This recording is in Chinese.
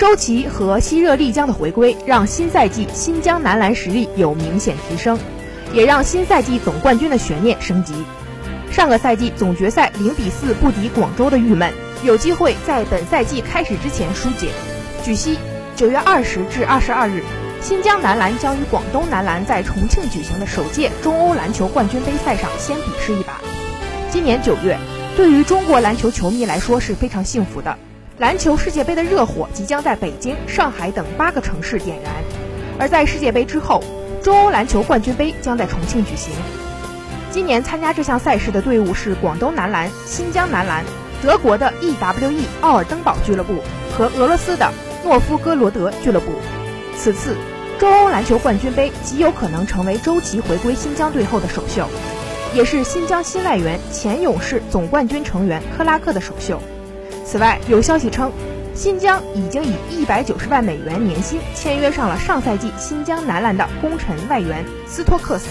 周琦和西热丽江的回归，让新赛季新疆男篮实力有明显提升，也让新赛季总冠军的悬念升级。上个赛季总决赛零比四不敌广州的郁闷，有机会在本赛季开始之前疏解。据悉，九月二十至二十二日，新疆男篮将与广东男篮在重庆举行的首届中欧篮球冠军杯赛上先比试一把。今年九月，对于中国篮球球迷来说是非常幸福的。篮球世界杯的热火即将在北京、上海等八个城市点燃，而在世界杯之后，中欧篮球冠军杯将在重庆举行。今年参加这项赛事的队伍是广东男篮、新疆男篮、德国的 EWE 奥尔登堡俱乐部和俄罗斯的诺夫哥罗德俱乐部。此次中欧篮球冠军杯极有可能成为周琦回归新疆队后的首秀，也是新疆新外援前勇士总冠军成员克拉克的首秀。此外，有消息称，新疆已经以一百九十万美元年薪签约上了上赛季新疆男篮的功臣外援斯托克斯。